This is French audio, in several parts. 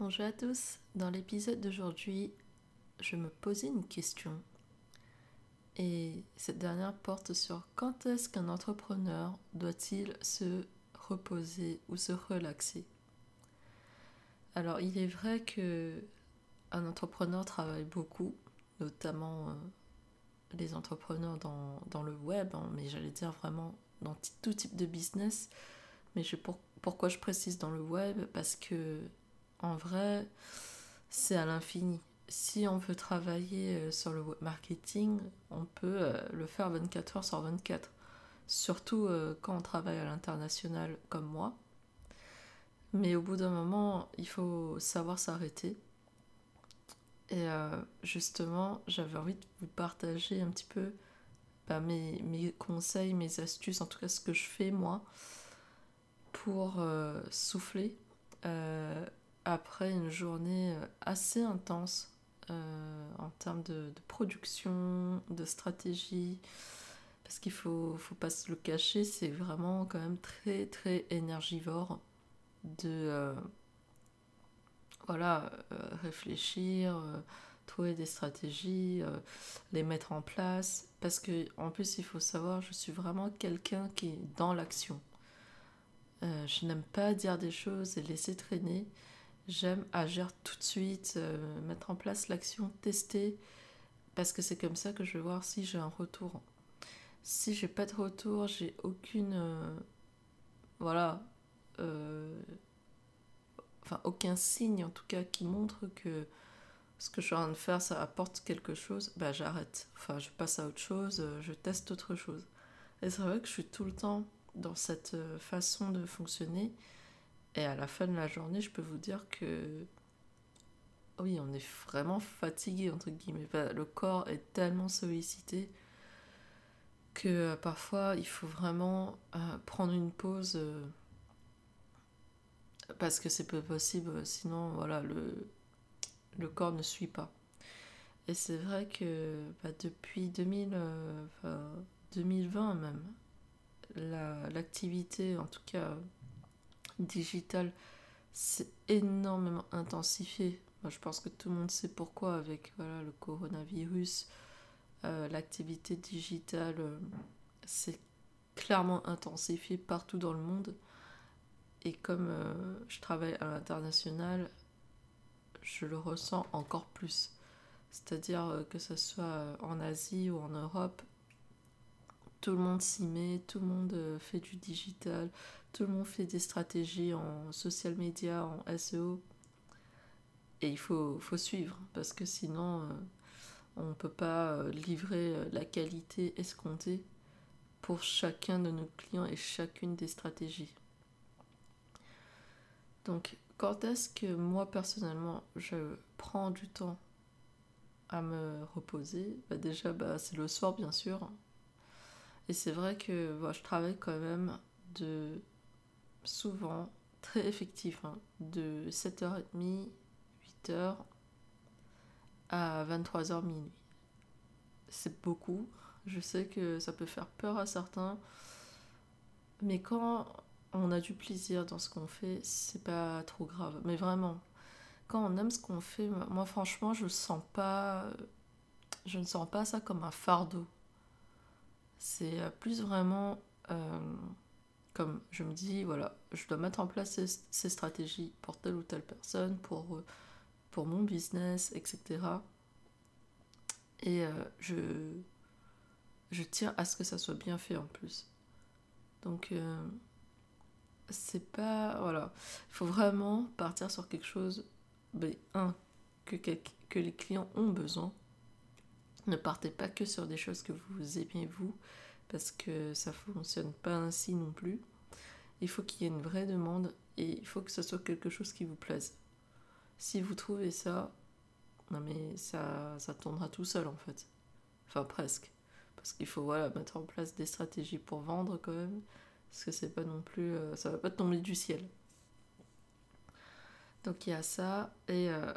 Bonjour à tous. Dans l'épisode d'aujourd'hui, je me posais une question. Et cette dernière porte sur quand est-ce qu'un entrepreneur doit-il se reposer ou se relaxer? Alors, il est vrai que un entrepreneur travaille beaucoup, notamment euh, les entrepreneurs dans, le web, hein, mais j'allais dire vraiment dans tout type de business. Mais je, pourquoi je précise dans le web? Parce que en vrai, c'est à l'infini. Si on veut travailler euh, sur le web marketing, on peut euh, le faire 24 heures sur 24. Surtout euh, quand on travaille à l'international comme moi. Mais au bout d'un moment, il faut savoir s'arrêter. Et justement, j'avais envie de vous partager un petit peu bah, mes, mes, conseils, mes astuces, en tout cas ce que je fais moi, pour souffler après une journée euh, assez intense euh, en termes de, production, de stratégie, parce qu'il faut, faut pas se le cacher, c'est vraiment quand même très très énergivore de euh, voilà, réfléchir, trouver des stratégies, les mettre en place, parce que en plus il faut savoir, je suis vraiment quelqu'un qui est dans l'action. je n'aime pas dire des choses et laisser traîner. J'aime agir tout de suite, euh, mettre en place l'action, tester, parce que c'est comme ça que je vais voir si j'ai un retour. Si j'ai pas de retour, j'ai aucune. Euh, voilà. Euh, enfin, aucun signe en tout cas qui montre que ce que je suis en train de faire ça apporte quelque chose, bah j'arrête. Enfin, je passe à autre chose, je teste autre chose. Et c'est vrai que je suis tout le temps dans cette façon de fonctionner. Et à la fin de la journée, je peux vous dire que oui, on est vraiment fatigué, entre guillemets. Le corps est tellement sollicité que euh, parfois il faut vraiment euh, prendre une pause euh, parce que c'est peu possible, sinon voilà, le, corps ne suit pas. Et c'est vrai que bah, depuis 2000, 2020 même, l'activité, en tout cas digital s'est énormément intensifié. Je pense que tout le monde sait pourquoi avec voilà, le coronavirus. Euh, l'activité digitale euh, s'est clairement intensifiée partout dans le monde. Et comme euh, je travaille à l'international, je le ressens encore plus. C'est-à-dire que ce soit en Asie ou en Europe, tout le monde s'y met, tout le monde fait du digital, tout le monde fait des stratégies en social media, en SEO. Et il faut, suivre, parce que sinon, euh, on ne peut pas euh, livrer euh, la qualité escomptée pour chacun de nos clients et chacune des stratégies. Donc, quand est-ce que moi, personnellement, je prends du temps à me reposer? Bah Déjà, bah, c'est le soir, bien sûr. Et c'est vrai que bah, je travaille quand même de souvent très effectif, hein, de 7h30, 8h à 23h minuit. C'est beaucoup, je sais que ça peut faire peur à certains, mais quand on a du plaisir dans ce qu'on fait, c'est pas trop grave. Mais vraiment, quand on aime ce qu'on fait, moi franchement, je sens pas je ne sens pas ça comme un fardeau. C'est plus vraiment euh, comme je me dis, voilà, je dois mettre en place ces, stratégies pour telle ou telle personne, pour, euh, mon business, etc. Et euh, je, je tiens à ce que ça soit bien fait en plus. Donc, euh, c'est pas. Voilà. Il faut vraiment partir sur quelque chose, ben, un, que les clients ont besoin. Ne partez pas que sur des choses que vous aimez vous, parce que ça fonctionne pas ainsi non plus. Il faut qu'il y ait une vraie demande et il faut que ce soit quelque chose qui vous plaise. Si vous trouvez ça, non mais ça, ça tournera tout seul en fait. Enfin presque. Parce qu'il faut voilà, mettre en place des stratégies pour vendre quand même. Parce que c'est pas non plus. Euh, ça va pas tomber du ciel. Donc il y a ça. Et euh,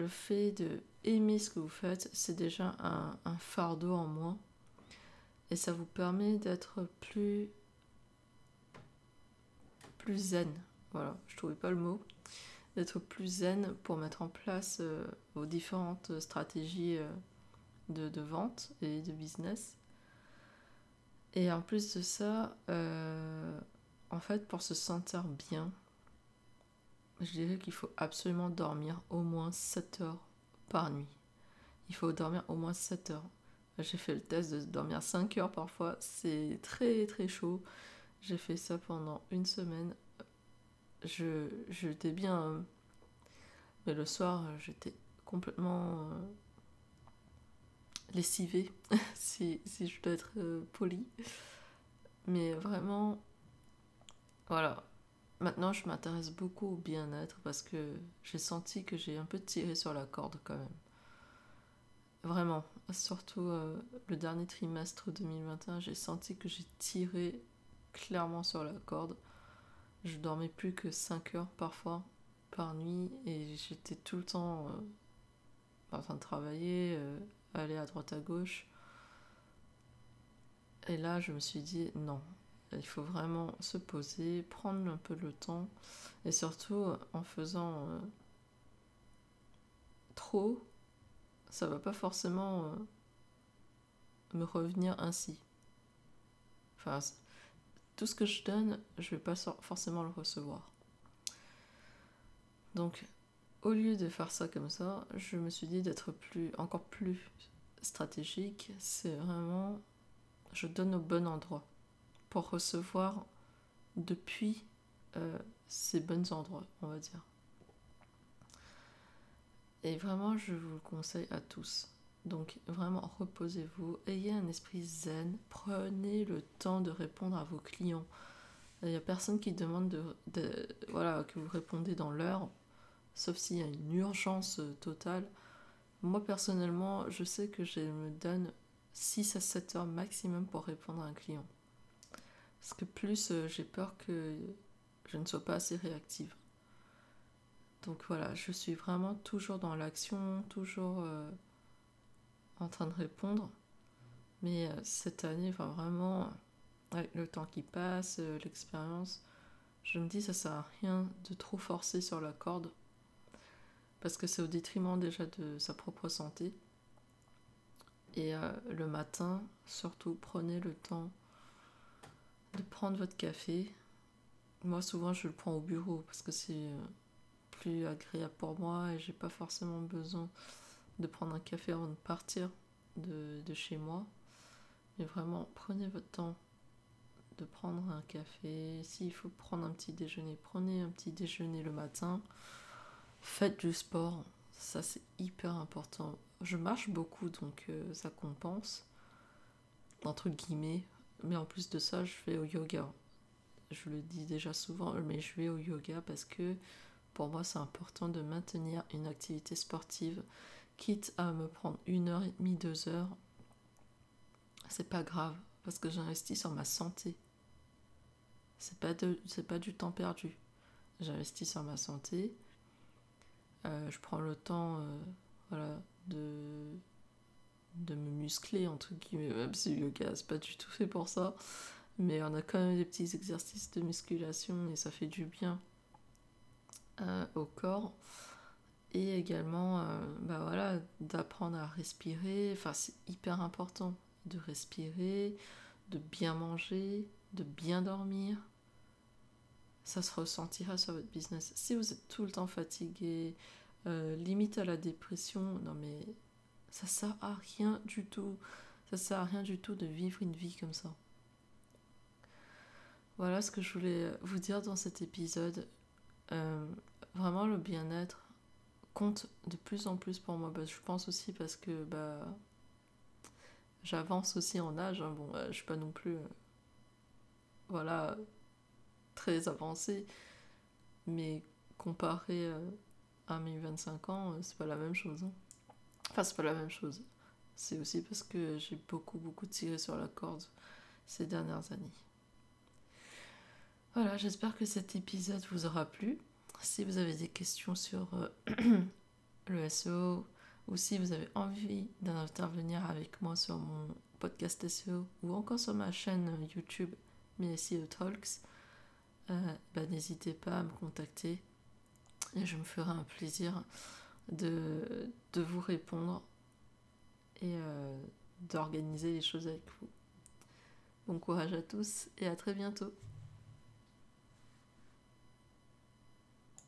le fait de aimer ce que vous faites, c'est déjà un, fardeau en moins et ça vous permet d'être plus plus zen. Voilà, je trouvais pas le mot. d'être plus zen pour mettre en place euh, vos différentes stratégies euh, de, de, vente et de business. Et en plus de ça, euh, en fait, pour se sentir bien, je dirais qu'il faut absolument dormir au moins 7 heures par nuit. Il faut dormir au moins 7 heures. J'ai fait le test de dormir 5 heures parfois, c'est très très chaud. J'ai fait ça pendant une semaine. Je, j'étais bien, mais le soir j'étais complètement euh, lessivée, si, si, je dois être euh, polie. Mais vraiment, voilà. Maintenant, je m'intéresse beaucoup au bien-être parce que j'ai senti que j'ai un peu tiré sur la corde quand même. Vraiment, surtout euh, le dernier trimestre 2021, j'ai senti que j'ai tiré clairement sur la corde. Je dormais plus que 5 heures parfois par nuit et j'étais tout le temps euh, en train de travailler, euh, aller à droite à gauche. Et là, je me suis dit non, il faut vraiment se poser, prendre un peu le temps et surtout en faisant trop ça va pas forcément euh, me revenir ainsi. Enfin, tout ce que je donne, je vais pas forcément le recevoir. Donc, au lieu de faire ça comme ça, je me suis dit d'être plus, encore plus stratégique. C'est vraiment, je donne au bon endroit pour recevoir depuis euh, ces bons endroits, on va dire. Et vraiment, je vous le conseille à tous. Donc vraiment, reposez-vous, ayez un esprit zen, prenez le temps de répondre à vos clients. Il n'y a personne qui demande de, voilà, que vous répondez dans l'heure, sauf s'il y a une urgence euh, totale. Moi personnellement, je sais que je me donne 6 à 7 heures maximum pour répondre à un client. Parce que plus euh, j'ai peur que je ne sois pas assez réactive. Donc voilà, je suis vraiment toujours dans l'action, toujours euh, en train de répondre. Mais euh, cette année, enfin vraiment, avec le temps qui passe, l'expérience, je me dis ça sert à rien de trop forcer sur la corde. Parce que c'est au détriment déjà de sa propre santé. Et le matin, surtout, prenez le temps prendre votre café. Moi, souvent, je le prends au bureau parce que c'est plus agréable pour moi et j'ai pas forcément besoin de prendre un café avant de partir de, de chez moi. Mais vraiment, prenez votre temps de prendre un café. S'il faut prendre un petit déjeuner, prenez un petit déjeuner le matin. Faites du sport, ça c'est hyper important. Je marche beaucoup donc euh, ça compense, entre guillemets. Mais en plus de ça, je vais au yoga. Je le dis déjà souvent, mais je vais au yoga parce que pour moi, c'est important de maintenir une activité sportive, quitte à me prendre une heure et demie, deux heures. C'est pas grave, parce que j'investis sur ma santé. C'est pas, c'est pas du temps perdu. J'investis sur ma santé. Euh, je prends le temps euh, voilà, de, de me muscler, entre guillemets, même si le yoga, c'est pas du tout fait pour ça. Mais on a quand même des petits exercices de musculation et ça fait du bien. Euh, au corps et également euh, bah voilà, d'apprendre à respirer. Enfin, c'est hyper important de respirer, de bien manger, de bien dormir. Ça se ressentira sur votre business. Si vous êtes tout le temps fatigué, euh, limite à la dépression, non mais ça sert à rien du tout. Ça sert à rien du tout de vivre une vie comme ça. Voilà ce que je voulais vous dire dans cet épisode. Euh, vraiment le bien-être compte de plus en plus pour moi. Bah, je pense aussi parce que bah, j'avance aussi en âge. Hein. Bon, je suis pas non plus euh, voilà, très avancée, mais comparé euh, à mes 25 ans, c'est pas la même chose. Hein. Enfin, c'est pas la même chose. C'est aussi parce que j'ai beaucoup, beaucoup tiré sur la corde ces dernières années. Voilà, j'espère que cet épisode vous aura plu. Si vous avez des questions sur euh, le SEO ou si vous avez envie d'intervenir avec moi sur mon podcast SEO ou encore sur ma chaîne YouTube SEO Talks, euh, bah, n'hésitez pas à me contacter. Et je me ferai un plaisir de, vous répondre et euh, d'organiser les choses avec vous. Bon courage à tous et à très bientôt.